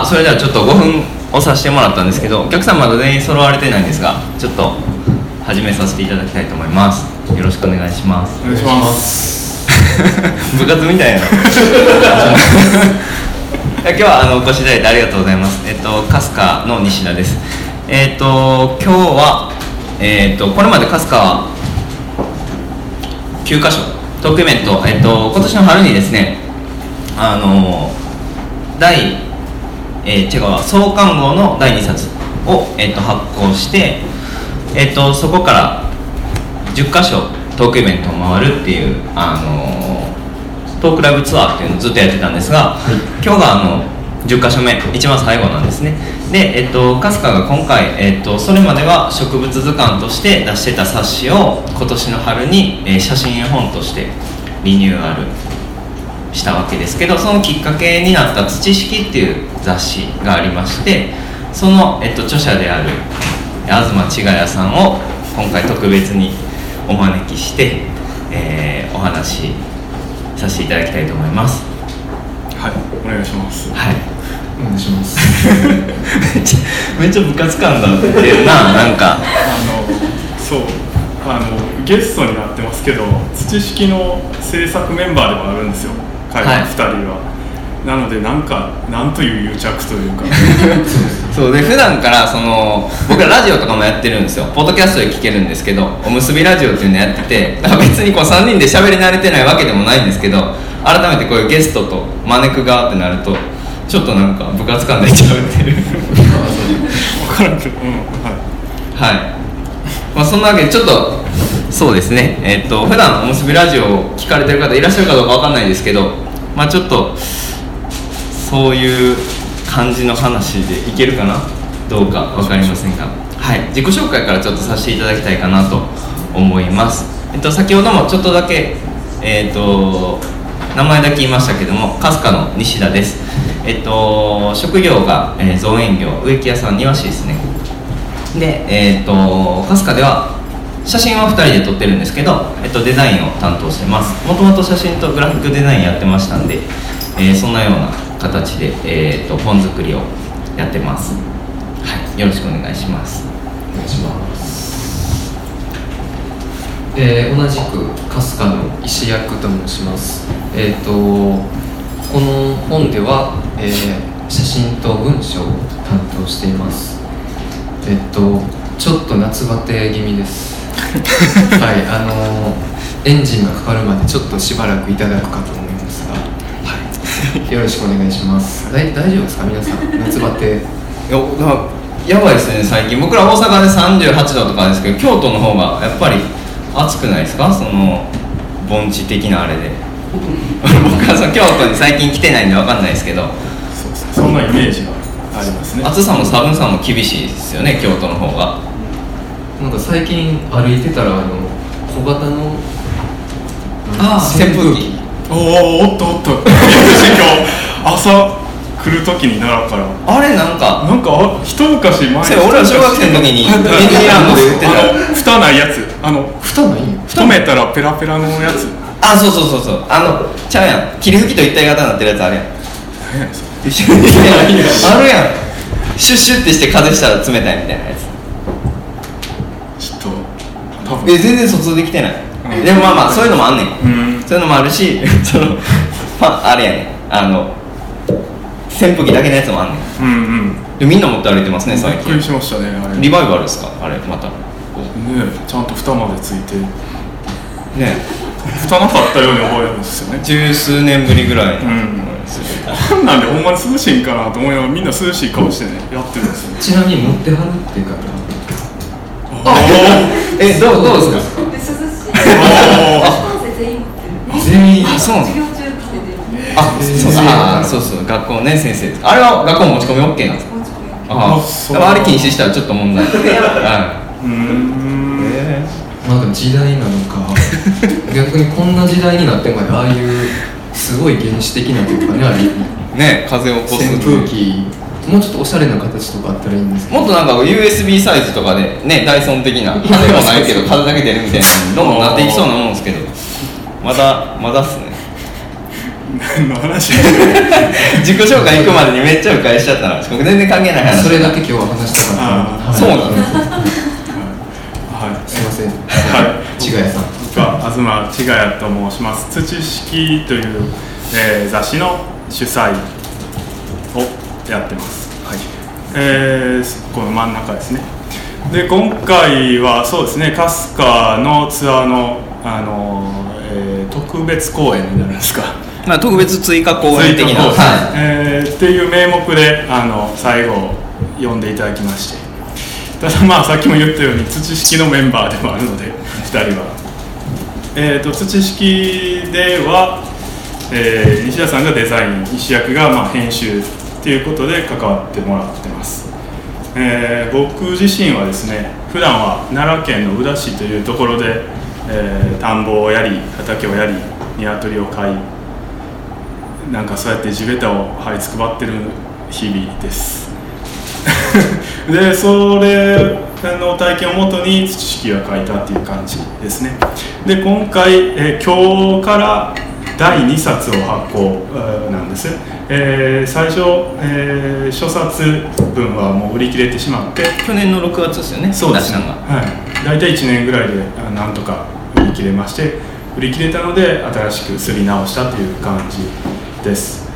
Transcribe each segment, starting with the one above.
あそれではちょっと5分押させてもらったんですけどお客さんまだ全員揃われてないんですがちょっと始めさせていただきたいと思います。よろしくお願いします。お願いします。部活みたいな。今日はあのお越しいただいてありがとうございます。えっと春日の西田です。えっと今日はえっとこれまで春日は9箇所トークイベント、えっと、今年の春にですねあの第、えー、違うわ。創刊号の第2冊を、えっと、発行して、えっと、そこから10箇所トークイベントを回るっていう、あのトークライブツアーっていうのをずっとやってたんですが、今日があの10箇所目一番最後なんですね。で、えっと、春日が今回、えっと、それまでは植物図鑑として出してた冊子を今年の春に、えー写真絵本としてリニューアルしたわけですけどそのきっかけになった「土式」っていう雑誌がありましてその、えっと、著者である東千賀屋さんを今回特別にお招きして、えーお話しさせていただきたいと思います。はいお願いします。はい。お願いします。めっちゃめっちゃ部活感が出てるな なんか。あのそう。あのゲストになってますけど土式の制作メンバーでもあるんですよはい2人は、なのでなんかなんという癒着というか。そうで普段からその僕らラジオとかもやってるんですよ。ポッドキャストで聞けるんですけどおむすびラジオっていうのやってて別にこう3人で喋り慣れてないわけでもないんですけど改めてこういうゲストと招く側ってなるとちょっとなんか部活感出ちゃうっていう。分からんけど。うんはい。はい、まあ、そんなわけでちょっとそうですね。えっと普段おむすびラジオを聞かれてる方いらっしゃるかどうかわかんないですけどまあちょっとそういう感じの話でいけるかなどうかわかりませんが。はい。自己紹介からちょっとさせていただきたいかなと思います。えっと先ほどもちょっとだけえっと名前だけ言いましたけども春日の西田です。えっと職業が、えー造園業植木屋さん庭師ですね。で、えー、と春日では写真は2人で撮ってるんですけど、えっと、デザインを担当してますもともと写真とグラフィックデザインやってましたんで、えーそんなような形で、えー、と本作りをやってます、はい、よろしくお願いしますお願いします。えー同じく春日の石役と申します。えっ、とこの本では、えー写真と文章を担当しています。えっ、とちょっと夏バテ気味です。はい、あのエンジンがかかるまでちょっとしばらくいただくかと思いますが、はい、よろしくお願いします。大丈夫ですか？皆さん夏バテ。ややばいですね最近。僕ら大阪で38度とかですけど京都の方がやっぱり暑くないですか？その盆地的なあれで。僕はその京都に最近来てないんで分かんないですけど。そんなイメージがありますね。暑さも寒さも厳しいですよね京都の方がなんか最近歩いてたらあの小型のあー扇風機。おおおっと。おっと。私今日朝来る時に奈良から。あれなんかなんかあ一昔前それ俺ら小学生の時にディズニーランドで売ってた。あの蓋ないやつあの蓋ないん止めたらペラペラのやつ。あそうそうそうそう。あのちゃうやん霧吹きと一体型になってるやつあるやん。何やねんそれあるやん。シュッシュってして風したら冷たいみたいなやつ多分え全然疎通できてない、うん。でもまあまあそういうのもあんねん、うん。そういうのもあるし そのまああれやねん。あの扇風機だけのやつもあんねん。うんうん。でみんな持って歩いてますね最びっくり近しましたねあれ。リバイバルですか？あれまた。ねちゃんと蓋までついて。ね蓋なかったように覚えるんですよね。十数年ぶりぐらい。あん。なんでほんまに涼しいんかなと思いながらみんな涼しい顔してねやってるんですよちなみに持ってはるっていう方えどうどうですか？全員。あそうなの授業中来てて。あそうあそうそう。学校ね先生。あれは学校持ち込み OK なんですか？持ち込み。ああああれ禁止したらちょっと問題。はうーん。いえなんか時代なのか。逆にこんな時代になってまでああいうすごい原始的なというかねああいう。ーね風を起こす。扇風機もうちょっとおしゃれな形とかあったらいいんですけど。もっとなんか USB サイズとかでねダイソン的な風もないけど風だけ出るみたいなどんどんなっていきそうなもんですけど。まだまだっすね。何の話？自己紹介行くまでにめっちゃ迂回しちゃったな。全然関係ない話それだけ今日は話したかった。そうなのはい。すい。ませんはい。ちがやさん。僕は東千賀谷と申します。土式という、えー雑誌の主催をやってます。はい。えーこの真ん中ですね。で今回はそうですね春日のツアーのあのー、えー特別公演になるんですか。まあ特別追加公演的な。はえーっていう名目であの最後読んでいただきまして。ただまあさっきも言ったように土式のメンバーでもあるので2人は、えー、と土式では、えー西田さんがデザイン石役がまあ編集っていうことで関わってもらってます、えー僕自身はですね普段は奈良県の宇陀市というところで、えー田んぼをやり畑をやり鶏を飼いなんかそうやって地べたを這いつくばってる日々です。でそれの体験をもとに土式が書いたっていう感じですね。で今回、えー今日から第2冊を発行えーなんです、えー最初、えー初冊分はもう売り切れてしまって。い去年の6月ですよねそうですね。はい、大体1年ぐらいであなんとか売り切れまして売り切れたので新しくすり直したという感じです。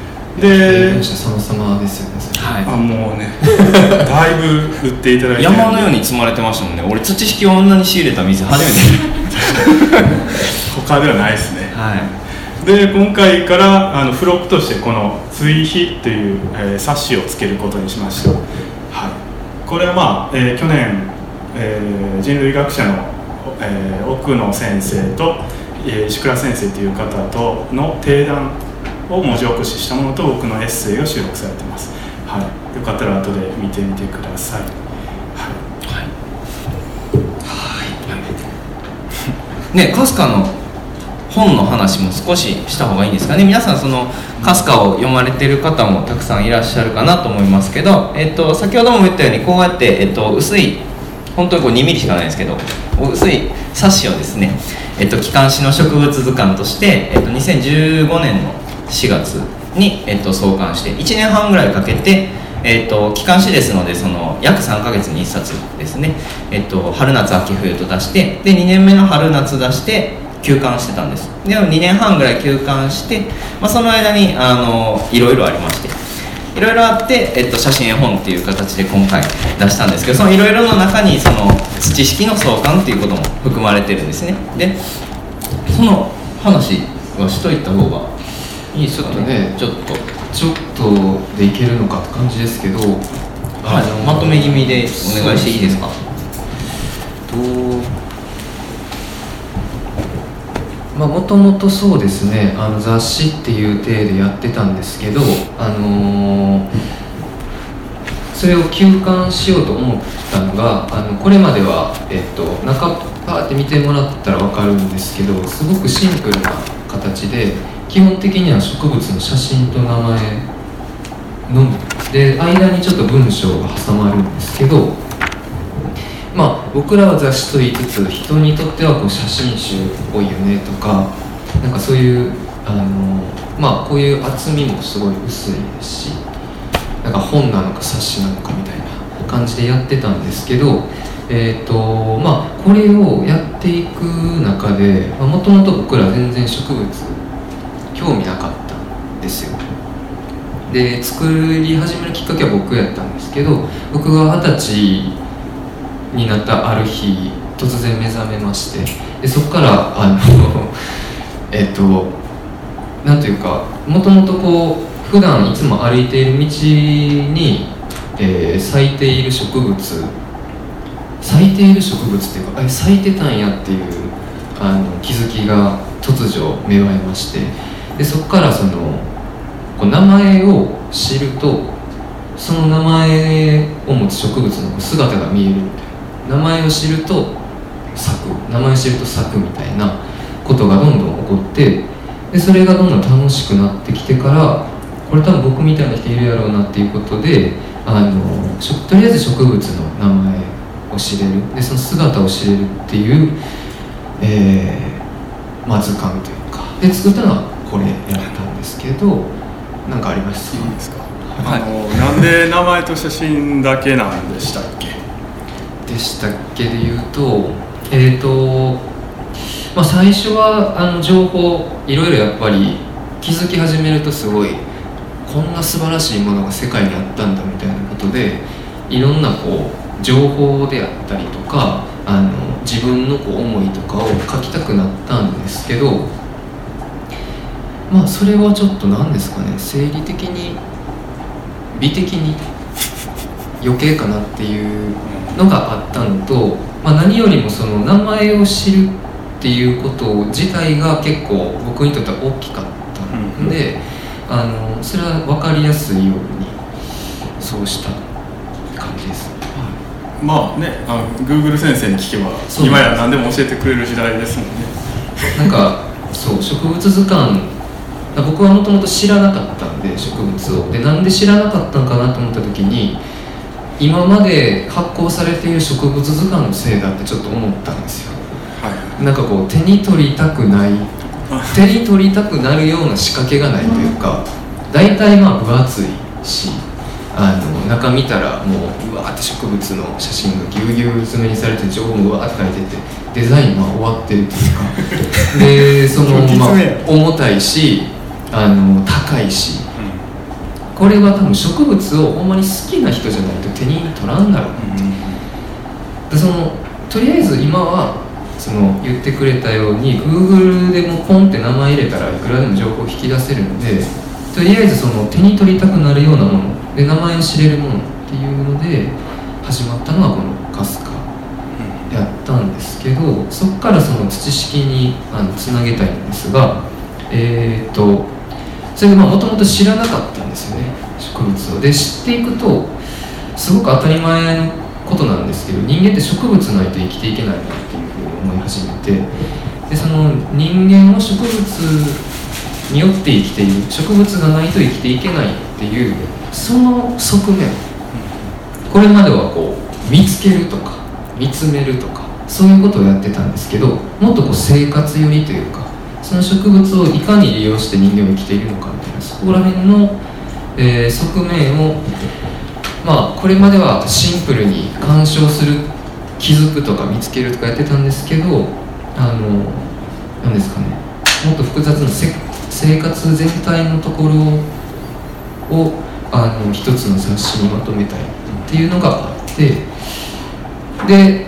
で電車様々ですよねはい。あもうね だいぶ売っていただいて。山のように積まれてましたもんね。俺土式をあんなに仕入れた店初めて。他ではないですね。はいで今回からあの付録としてこの「追肥」という、えー冊子をつけることにしました、はい、これはまあ、えー去年、えー人類学者の、えー奥野先生と、えー石倉先生という方との定談を文字起こししたものと僕のエッセイが収録されてます、はい、よかったら後で見てみてください、はい。ね春日の本の話も少しした方がいいんですかね。皆さんその春日を読まれてる方もたくさんいらっしゃるかなと思いますけど、えっと、先ほども言ったようにこうやって、えっと、薄い本当にこう2ミリしかないですけど薄い冊子をですね、えっと、機関誌の植物図鑑として、えっと、2015年の4月に、えっと、創刊して1年半ぐらいかけて、えっと、機関誌ですのでその約3ヶ月に1冊ですね、えっと、春夏秋冬と出してで2年目の春夏出して休刊してたんです。で2年半ぐらい休刊して、まあ、その間にあのいろいろありまして。いろいろあって、えっと、写真絵本っていう形で今回出したんですけどそのいろいろの中にその土式の創刊っていうことも含まれてるんですね。でその話はしといた方がいいですかね。ちょっとちょっと。でいけるのかって感じですけど、はい、まとめ気味でお願いしていいですか？とまあもともとそうですねあの雑誌っていう体でやってたんですけどあのーそれを休刊しようと思ったのがあのこれまでは、えっと、中パーって見てもらったら分かるんですけどすごくシンプルな形で基本的には植物の写真と名前のみ。で間にちょっと文章が挟まるんですけどまあ僕らは雑誌と言いつつ人にとってはこう写真集っぽいよねとかなんかそういうあのまあこういう厚みもすごい薄いですしなんか本なのか冊子なのかみたいな感じでやってたんですけどえっ、とまあこれをやっていく中でもともと僕ら全然植物興味なかったんですよ。で作り始めるきっかけは僕やったんですけど僕が二十歳になったある日突然目覚めましてでそこからあの えっとなんというかもともとこう普段いつも歩いている道に、えー咲いている植物咲いている植物っていうかあれ咲いてたんやっていうあの気づきが突如芽生えましてでそこからそのこう名前を知るとその名前を持つ植物の姿が見える。みたいな名前を知ると咲く名前を知ると咲くみたいなことがどんどん起こってでそれがどんどん楽しくなってきてからこれ多分僕みたいな人いるやろうなっていうことであのとりあえず植物の名前を知れる。でその姿を知れるっていう、えーまあ、図鑑というか。で作ったのはこれやったんですけどなんかありますいいですか、は いあのなんで名前と写真だけなんでしたっけ？でしたっけで言うとえっ、と、まあ、最初はあの情報いろいろやっぱり気づき始めるとすごいこんな素晴らしいものが世界にあったんだみたいなことでいろんなこう情報であったりとかあの自分のこう思いとかを書きたくなったんですけどまあそれはちょっと何ですかね生理的に美的に余計かなっていうのがあったのと、まあ、何よりもその名前を知るっていうこと自体が結構僕にとっては大きかったんで、あのそれは分かりやすいようにそうした感じです。まあねあの Google 先生に聞けば今や何でも教えてくれる時代ですもんね。なんかそう植物図鑑。僕はもともと知らなかったんで植物を。でなんで知らなかったのかなと思った時に今まで発行されている植物図鑑のせいだってちょっと思ったんですよ。はい。なんかこう手に取りたくない。手に取りたくなるような仕掛けがないというか大体まあ分厚いしあの中見たらもううわーって植物の写真がぎゅうぎゅう詰めにされて情報もうわーって書いててデザインは終わってるというか。でその、まあ 重たいしあの高いしこれは多分植物をほんまに好きな人じゃないと手に取らんだろう。でそのとりあえず今はその言ってくれたように Google でもポンって名前入れたらいくらでも情報を引き出せるのでとりあえずその手に取りたくなるようなもので名前を知れるものっていうので始まったのがこのカスカやったんですけどそこからその土式にあのつなげたいんですがえーとそれでもともと知らなかったんですよね植物を。で知っていくとすごく当たり前のことなんですけど人間って植物ないと生きていけないなっていうふうに思い始めてでその人間も植物によって生きている植物がないと生きていけないっていうその側面これまではこう見つけるとか見つめるとかそういうことをやってたんですけどもっとこう生活寄りというかその植物をいかに利用して人間は生きているのかみたいなそこら辺の、えー側面をまあこれまではシンプルに鑑賞する気づくとか見つけるとかやってたんですけどあのなんですかね。もっと複雑なせ生活全体のところをあの一つの雑誌にまとめたいっていうのがあってで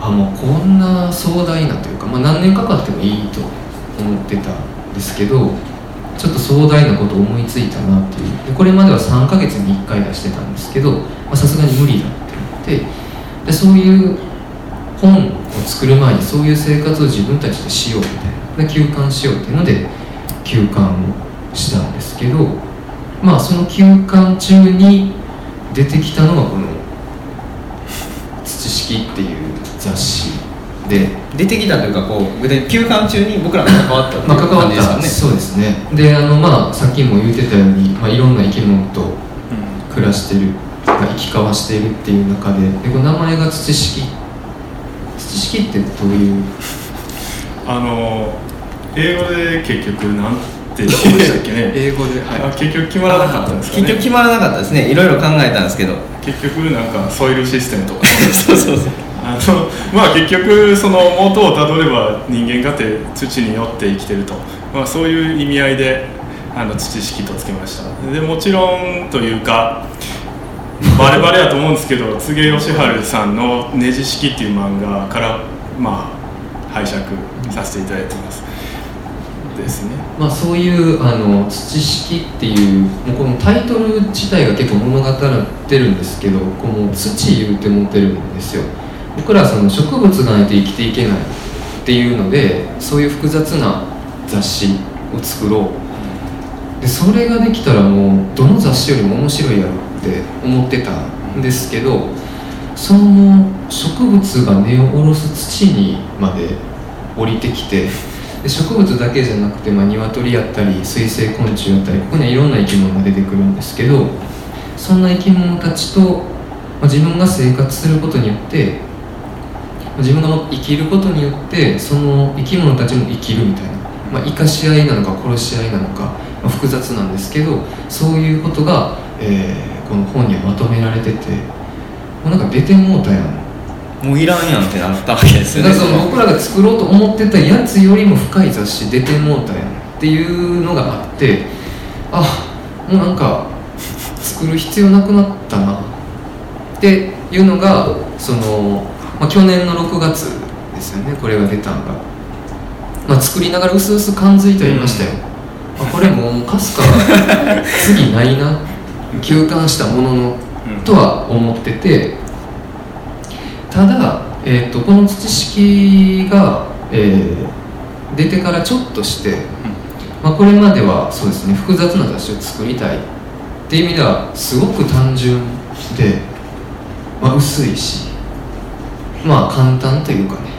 あもうこんな壮大なというか、まあ、何年かかってもいいと。思ってたんですけどちょっと壮大なこと思いついたなっていう。でこれまでは3ヶ月に1回出してたんですけどさすがに無理だってなってでそういう本を作る前にそういう生活を自分たちでしようみたいな。で休館しようっていうので休館をしたんですけどまあその休館中に出てきたのがこの「土式」っていう雑誌。で出てきたというかこうで休館中に僕らが関わったっていうまあ、関わった。感じですかね。そうですね。であのまあさっきも言ってたように、まあ、いろんな生き物と暮らしてる、まあ、生き交わしているっていう中ででこの名前が土式土式ってどういう？あの英語で結局なんて言うんでしたっけね。英語であ結局決まらなかったんですかね。結局決まらなかったですね。いろいろ考えたんですけど。結局なんかソイルシステムとか そうそうそうあのまあ結局その元をたどれば人間かて土によって生きてると、まあ、そういう意味合いであの土式とつけました。でもちろんというかバレバレやと思うんですけど柘植義治さんの「ネジ式」っていう漫画からまあ拝借させていただいてます。ですね。まあ、そういうあの土式っていうもうこのタイトル自体が結構物語ってるんですけどこの土言うて持てるんですよ。僕らその植物がないと生きていけないっていうのでそういう複雑な雑誌を作ろう。でそれができたらもうどの雑誌よりも面白いやろって思ってたんですけどその植物が根を下ろす土にまで降りてきてで植物だけじゃなくて、まあ、鶏やったり水生昆虫やったりここにはいろんな生き物が出てくるんですけどそんな生き物たちと、まあ、自分が生活することによって自分が生きることによってその生き物たちも生きるみたいな、まあ、生かし合いなのか殺し合いなのか、まあ、複雑なんですけどそういうことが、えーこの本にはまとめられててもうなんか出てもうたやん。もういらんやんってなったわけですよね。だから僕らが作ろうと思ってたやつよりも深い雑誌出てもうたやん。っていうのがあってあもうなんか作る必要なくなったな。っていうのがその、まあ、去年の6月ですよねこれが出たのが、まあ、作りながらうすうす感づいてはいましたよ、あこれもうかすか次ないな休館したもののとは思ってて。ただ、えー、とこの土式が、えー出てからちょっとして、まあ、これまではそうですね複雑な雑誌を作りたいっていう意味ではすごく単純で、まあ、薄いしまあ簡単というかね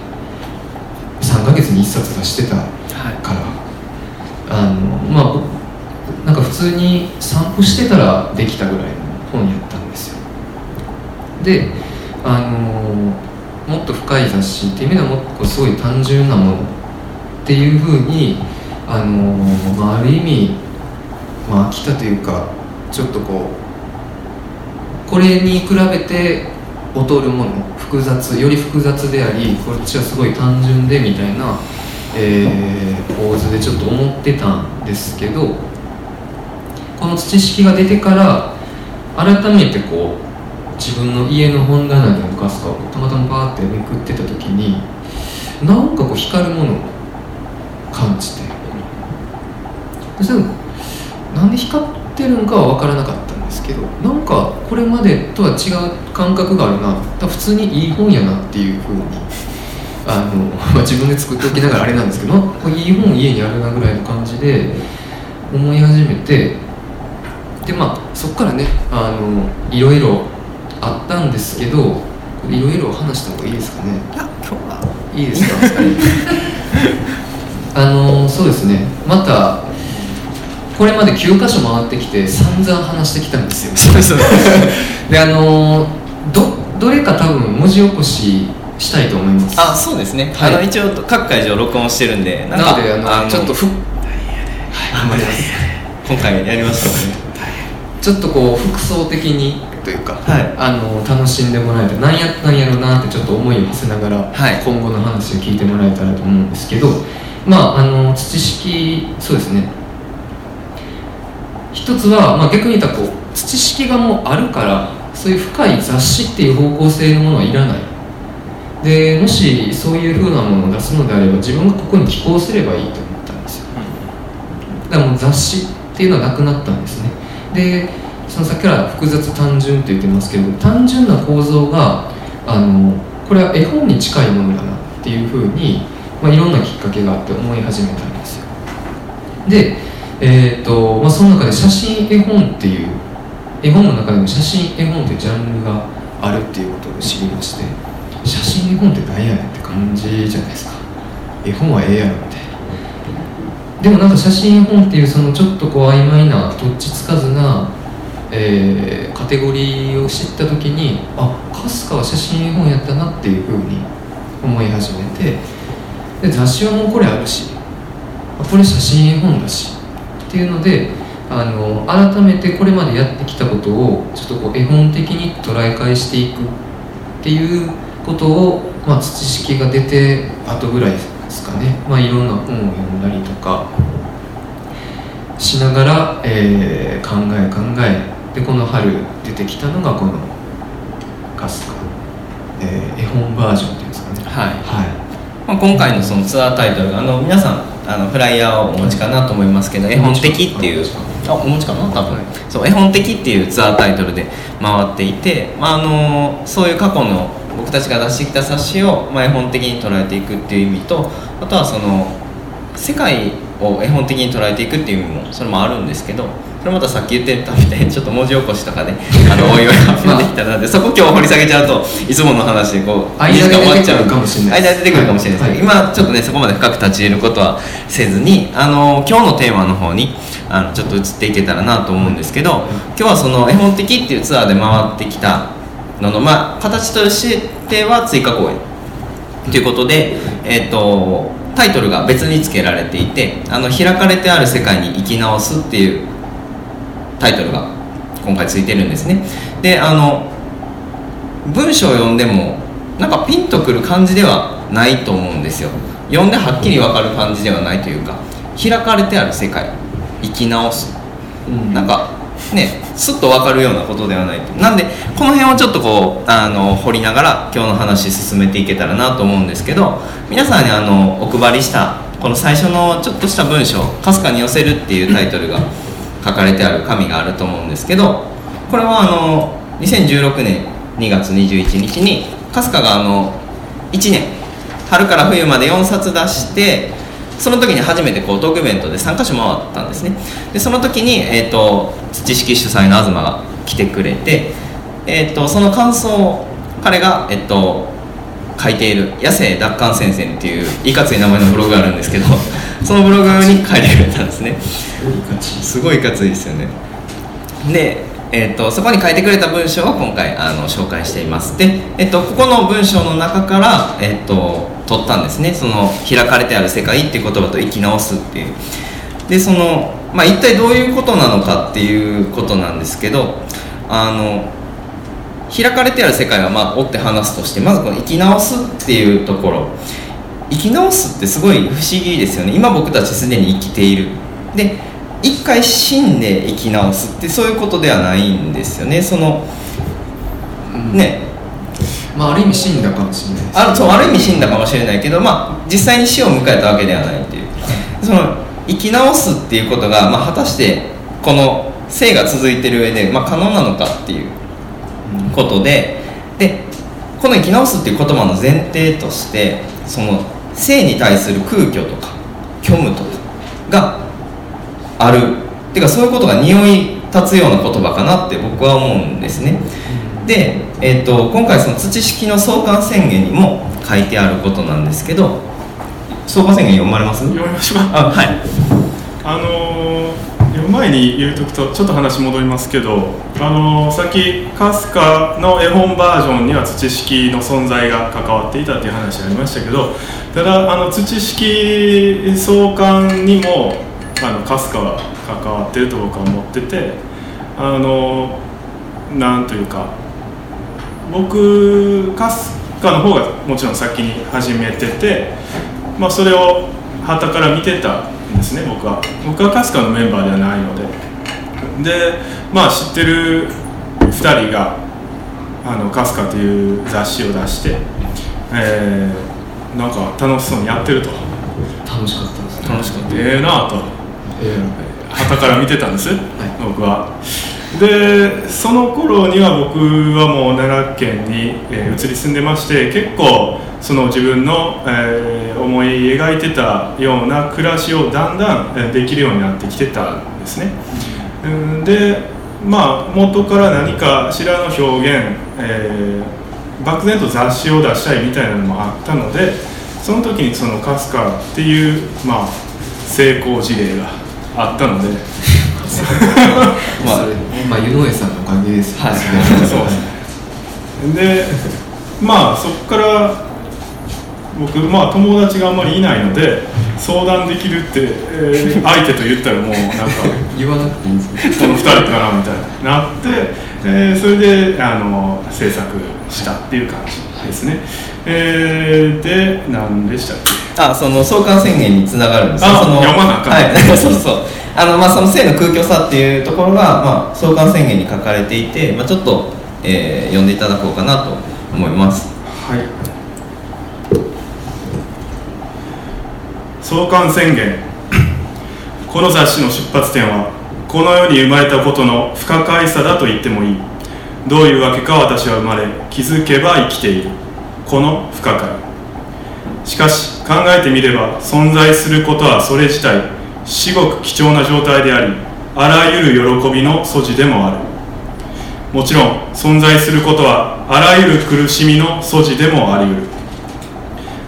3ヶ月に1冊出してたから、あのまあ僕なんか普通に散歩してたらできたぐらいの本やったんですよ。であのもっと深い雑誌っていう意味ではもっとすごい単純なものっていうふうにあの、まあ、ある意味、まあ、飽きたというかちょっとこうこれに比べて劣るもの複雑より複雑でありこっちはすごい単純でみたいな、えー構図でちょっと思ってたんですけどこの土式が出てから改めてこう自分の家の本棚に置かすかをたまたまバーってめくってた時になんかこう光るものを感じて。そしたらなんで光ってるのかは分からなかった。ですけどなんかこれまでとは違う感覚があるな。普通にいい本やなっていうふうにあの、まあ、自分で作っておきながらあれなんですけどこれいい本家にあるなぐらいの感じで思い始めてでまあそこからねあのいろいろあったんですけどいろいろ話した方がいいですかね？いや今日は。いいですか？あのそうですね。またこれまで9箇所回ってきて散々話してきたんですよ。そうで あのどどれか多分文字起こししたいと思います。あそうですね、はい。あの一応各会場録音してるんでなのであのちょっとふ頑張ります。今回やりましたね。ちょっとこう服装的にというか、はい。あの楽しんでもらえたらなんやったんやろうなってちょっと思いを馳せながら、はい。今後の話を聞いてもらえたらと思うんですけどまああの土式そうですね一つは、まあ、逆に言ったらこう土式がもうあるからそういう深い雑誌っていう方向性のものはいらない。でもしそういう風なものを出すのであれば自分がここに寄稿すればいいと思ったんですよ。だからもう雑誌っていうのはなくなったんですね。でそのさっきから複雑単純って言ってますけど単純な構造があのこれは絵本に近いものだなっていうふうに、まあ、いろんなきっかけがあって思い始めたんですよ。で、えーとまあ、その中で写真絵本っていう絵本の中でも写真絵本っていうジャンルがあるっていうことを知りまして写真絵本って何やねんって感じじゃないですか。絵本はええやろみたいなでもなんか写真絵本っていうそのちょっとこう曖昧などっちつかずな、えーカテゴリーを知った時にあかすかは写真絵本やったなっていうふうに思い始めてで雑誌はもうこれあるしこれ写真絵本だしっていうのであの改めてこれまでやってきたことをちょっとこう絵本的に捉え返していくっていうことを、まあ、土式が出て後ぐらいですかね、まあ、いろんな本を読んだりとかしながら、えー考え考えでこの春出てきたのがこのかすか、えー絵本バージョンっていうんですかね。はい。はまあ、今回のそのツアータイトルがあの皆さんあのフライヤーをお持ちかなと思いますけど、絵本的っていう。あお持ちかな？多分、はい。そう絵本的っていうツアータイトルで回っていて、まあ、あのそういう過去の僕たちが出してきた冊子を、まあ、絵本的に捉えていくっていう意味とあとはその世界を絵本的に捉えていくっていう意味もそれもあるんですけどそれまたさっき言ってたみたいにちょっと文字起こしとかで あのおいおい発表できたらなってそこ今日掘り下げちゃうといつもの話でこう間で2時間終わっちゃうかもしれない間で出てくるかもしれないですけど、今ちょっとねそこまで深く立ち入ることはせずにあの今日のテーマの方にあのちょっと移っていけたらなと思うんですけど今日はその絵本的っていうツアーで回ってきたののまあ形としては追加公演ということで、えっとタイトルが別に付けられていて「あの開かれてある世界に生き直す」っていうタイトルが今回ついてるんですね。であの文章を読んでもなんかピンとくる感じではないと思うんですよ。読んではっきり分かる感じではないというか開かれてある世界生き直す。うん。なんかねすっと分かるようなことではないなんでこの辺をちょっとこうあの掘りながら今日の話進めていけたらなと思うんですけど皆さんにあのお配りしたこの最初のちょっとした文章「かすかに寄せる」っていうタイトルが書かれてある紙があると思うんですけどこれはあの2016年2月21日にかすかがあの1年春から冬まで4冊出してその時に初めてこうトークイベントで3カ所回ったんですね。でその時に、えー、と土式主催の東が来てくれて、えー、とその感想を彼が、えー、と書いている「野生奪還戦線」っていういかつい名前のブログがあるんですけど そのブログに書いてくれたんですね。すごいいかついですよね。で、えー、とそこに書いてくれた文章を今回あの紹介しています。で、えー、とここの文章の中から、えー、と取ったんですね。その「開かれてある世界」っていう言葉と「生き直す」っていう。でその、まあ、一体どういうことなのかっていうことなんですけどあの開かれてある世界はまあ追って話すとしてまずこの生き直すっていうところ。生き直すってすごい不思議ですよね。今僕たちすでに生きている。で一回死んで生き直すってそういうことではないんですよね。そのうんねまあある意味死んだかもしれない。ですあそうある意味死んだかもしれないけど、まあ、実際に死を迎えたわけではないっていう。その生き直すっていうことが、まあ、果たしてこの生が続いてる上で、まあ、可能なのかっていうことででこの生き直すっていう言葉の前提としてその生に対する空虚とか虚無とかがある。っていうかそういうことが匂い立つような言葉かなって僕は思うんですね。で、えー、と今回その土式の創刊宣言にも書いてあることなんですけど創刊宣言読まれます？読みましょう。かあはい。あのー読む前に言うとくとちょっと話戻りますけど、あのーさっきかすかの絵本バージョンには土式の存在が関わっていたっていう話ありましたけどただあの土式創刊にもあのかすかは関わってると僕は思っててあのーなんというか僕かすかの方がもちろん先に始めてて、まあ、それを旗から見てたんですね僕は。僕はかすかのメンバーではないので。でまあ知ってる2人があのかすかという雑誌を出して、えーなんか楽しそうにやってると。楽しかったですね。楽しかった。ええなあと。え旗から見てたんです、僕はでその頃には僕はもう奈良県に、えー移り住んでまして結構その自分の、えー思い描いてたような暮らしをだんだんできるようになってきてたんですね。でまあ元から何かしらの表現、えー漠然と雑誌を出したいみたいなのもあったのでその時にそのカスカっていう、まあ、成功事例があったので まあそれまあ湯上さんのおかげですはい。そうでまあそこから僕まあ友達があんまりいないので相談できるって、えー相手と言ったらもうなんか 言わなくていいんですねこの2人かなみたいななって、えーそれであの制作したっていう感じですね、えーで何でしたっけ？あその創刊宣言につながるんですあその読まなあかんはい。そうそうあのまあその性の空虚さっていうところが、まあ、創刊宣言に書かれていて、まあ、ちょっと、えー読んでいただこうかなと思います。はい。創刊宣言。この雑誌の出発点はこの世に生まれたことの不可解さだと言ってもいい。どういうわけか私は生まれ気づけば生きている。この不可解。しかし考えてみれば存在することはそれ自体。至極貴重な状態でありあらゆる喜びの素地でもある。もちろん存在することはあらゆる苦しみの素地でもあり得る。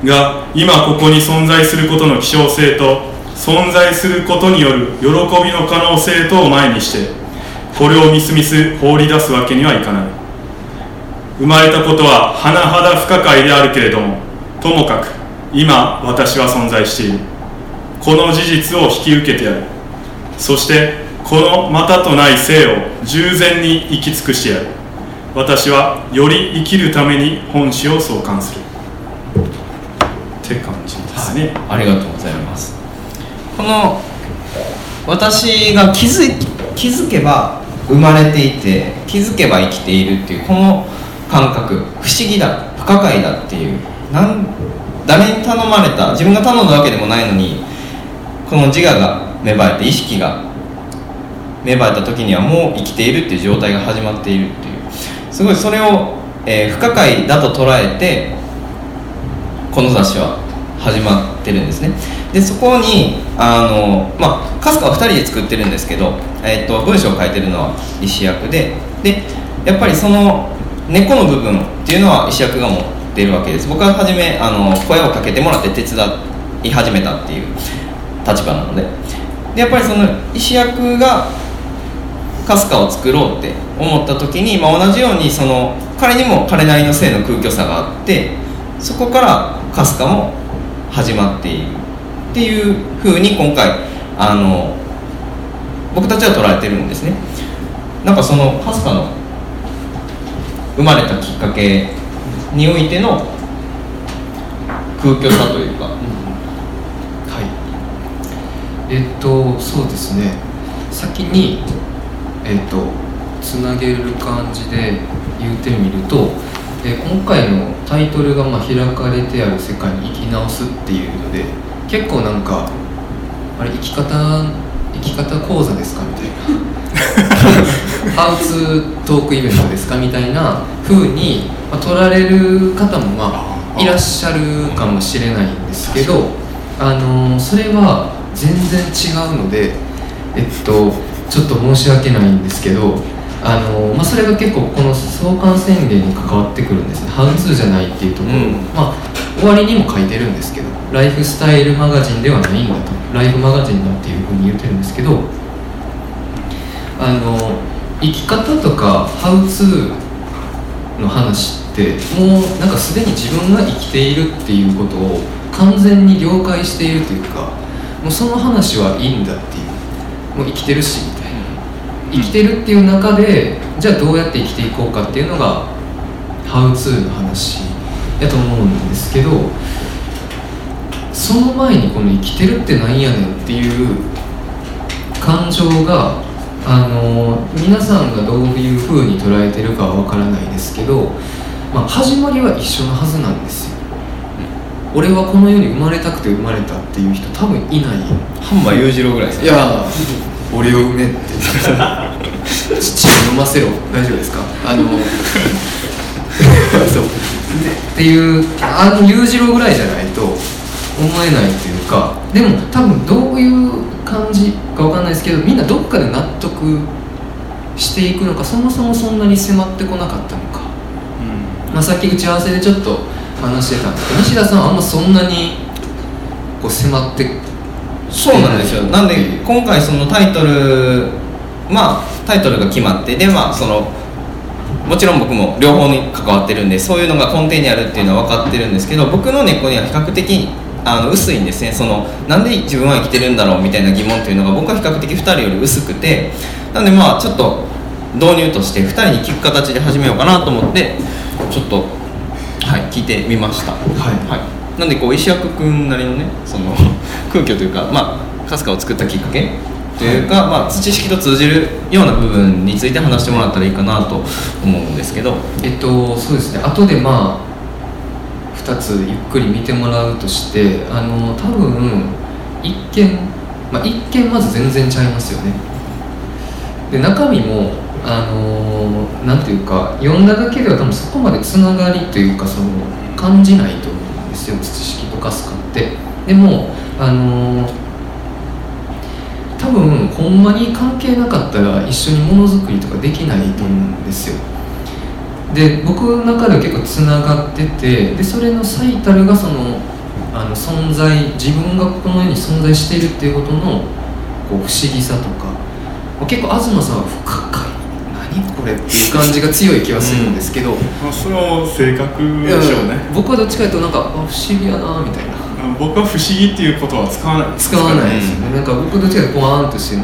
が今ここに存在することの希少性と存在することによる喜びの可能性とを前にしてこれをみすみす放り出すわけにはいかない。生まれたことは甚だ不可解であるけれどもともかく今私は存在している。この事実を引き受けてやる。そしてこのまたとない生を従前に生き尽くしてやる。私はより生きるために本誌を創刊する。って感じですね、ありがとうございます。この私が気づい気づけば生まれていて気づけば生きているっていうこの感覚不思議だ不可解だっていうなん誰に頼まれた自分が頼んだわけでもないのにこの自我が芽生えて意識が芽生えた時にはもう生きているっていう状態が始まっているっていう。すごいそれを、えー不可解だと捉えてこの雑誌は始まってるんですね。でそこにあのまあかすかは2人で作ってるんですけど、えっと文章を書いてるのは石役ででやっぱりその根っこの部分っていうのは石役が持ってるわけです。僕は初めあの声をかけてもらって手伝い始めたっていう立場なので。でやっぱりその石役がかすかを作ろうって思った時に、まあ、同じようにその彼にも彼なりの性の空虚さがあってそこからかすかも始まっているっていうふうに今回あの僕たちは捉えてるんですね。なんかそのかすかの生まれたきっかけにおいての空虚さというかはいえっとそうですね。先にえっとつなげる感じで言ってみると、え今回のタイトルが、まあ「開かれてある世界に生き直す」っていうので結構なんかあれ生き方生き方講座ですかみたいな。ハウツートークイベントですかみたいな風に、まあ、取られる方もまあいらっしゃるかもしれないんですけどあのーそれは全然違うのでえっとちょっと申し訳ないんですけどあのーまあ、それが結構この創刊宣言に関わってくるんです。ねハウツーじゃないっていうところ、うん。まあ終わりにも書いてるんですけどライフスタイルマガジンではないんだと。ライフマガジンだっていうふうに言ってるんですけどあの生き方とかハウツーの話ってもうなんかすでに自分が生きているっていうことを完全に了解しているというかもうその話はいいんだっていう。もう生きてるしみたいな。生きてるっていう中でじゃあどうやって生きていこうかっていうのがハウツーの話やと思うんですけどその前にこの生きてるってなんやねんっていう感情があの皆さんがどういう風に捉えてるかはわからないですけど、まあ、始まりは一緒のはずなんですよ俺はこの世に生まれたくて生まれたっていう人多分いない。半馬裕次郎ぐらいですいや俺を産めって。父を飲ませろ。大丈夫ですか？あの そう。でっていうあの裕次郎ぐらいじゃないと思えないっていうかでも多分どういう感じかわかんないですけどみんなどっかで納得していくのかそもそもそんなに迫ってこなかったのか、まあ、さっき打ち合わせでちょっと話してたんですけど西田さんはあんまそんなにこう迫ってそうなんですよ。なんで今回そのタイトルまあタイトルが決まってでまあそのもちろん僕も両方に関わってるんでそういうのが根底にあるっていうのは分かってるんですけど僕の根っこには比較的あの薄いんですね。そのなんで自分は生きてるんだろうみたいな疑問っていうのが僕は比較的2人より薄くて。なんでまあちょっと導入として2人に聞く形で始めようかなと思ってちょっとはい聞いてみました。はい、なんでこう石役君なりのねその 空虚というかまあ春日を作ったきっかけというか、まあ、土式と通じるような部分について話してもらったらいいかなと思うんですけど。えっとそうですね。後でまあ2つゆっくり見てもらうとしてあの多分一見、まあ、一見まず全然ちゃいますよね。で中身もあのなんていうか読んだだけでは多分そこまでつながりというかその感じないと思うんですよ土式とかスカって。でもあの多分ほんまに関係なかったら一緒にものづくりとかできないと思うんですよ。で僕の中では結構つながっててでそれの最たるがそのあの存在自分がこの世に存在しているっていうことのこう不思議さとか。結構東さんは深い何これっていう感じが強い気がするんですけど、まあ、その性格でしょうね。僕はどっちかというとなんかあ不思議やなみたいな僕は不思議っていうことは使わない。使わない。ですよね、なんか僕どっちかというとポワーンとして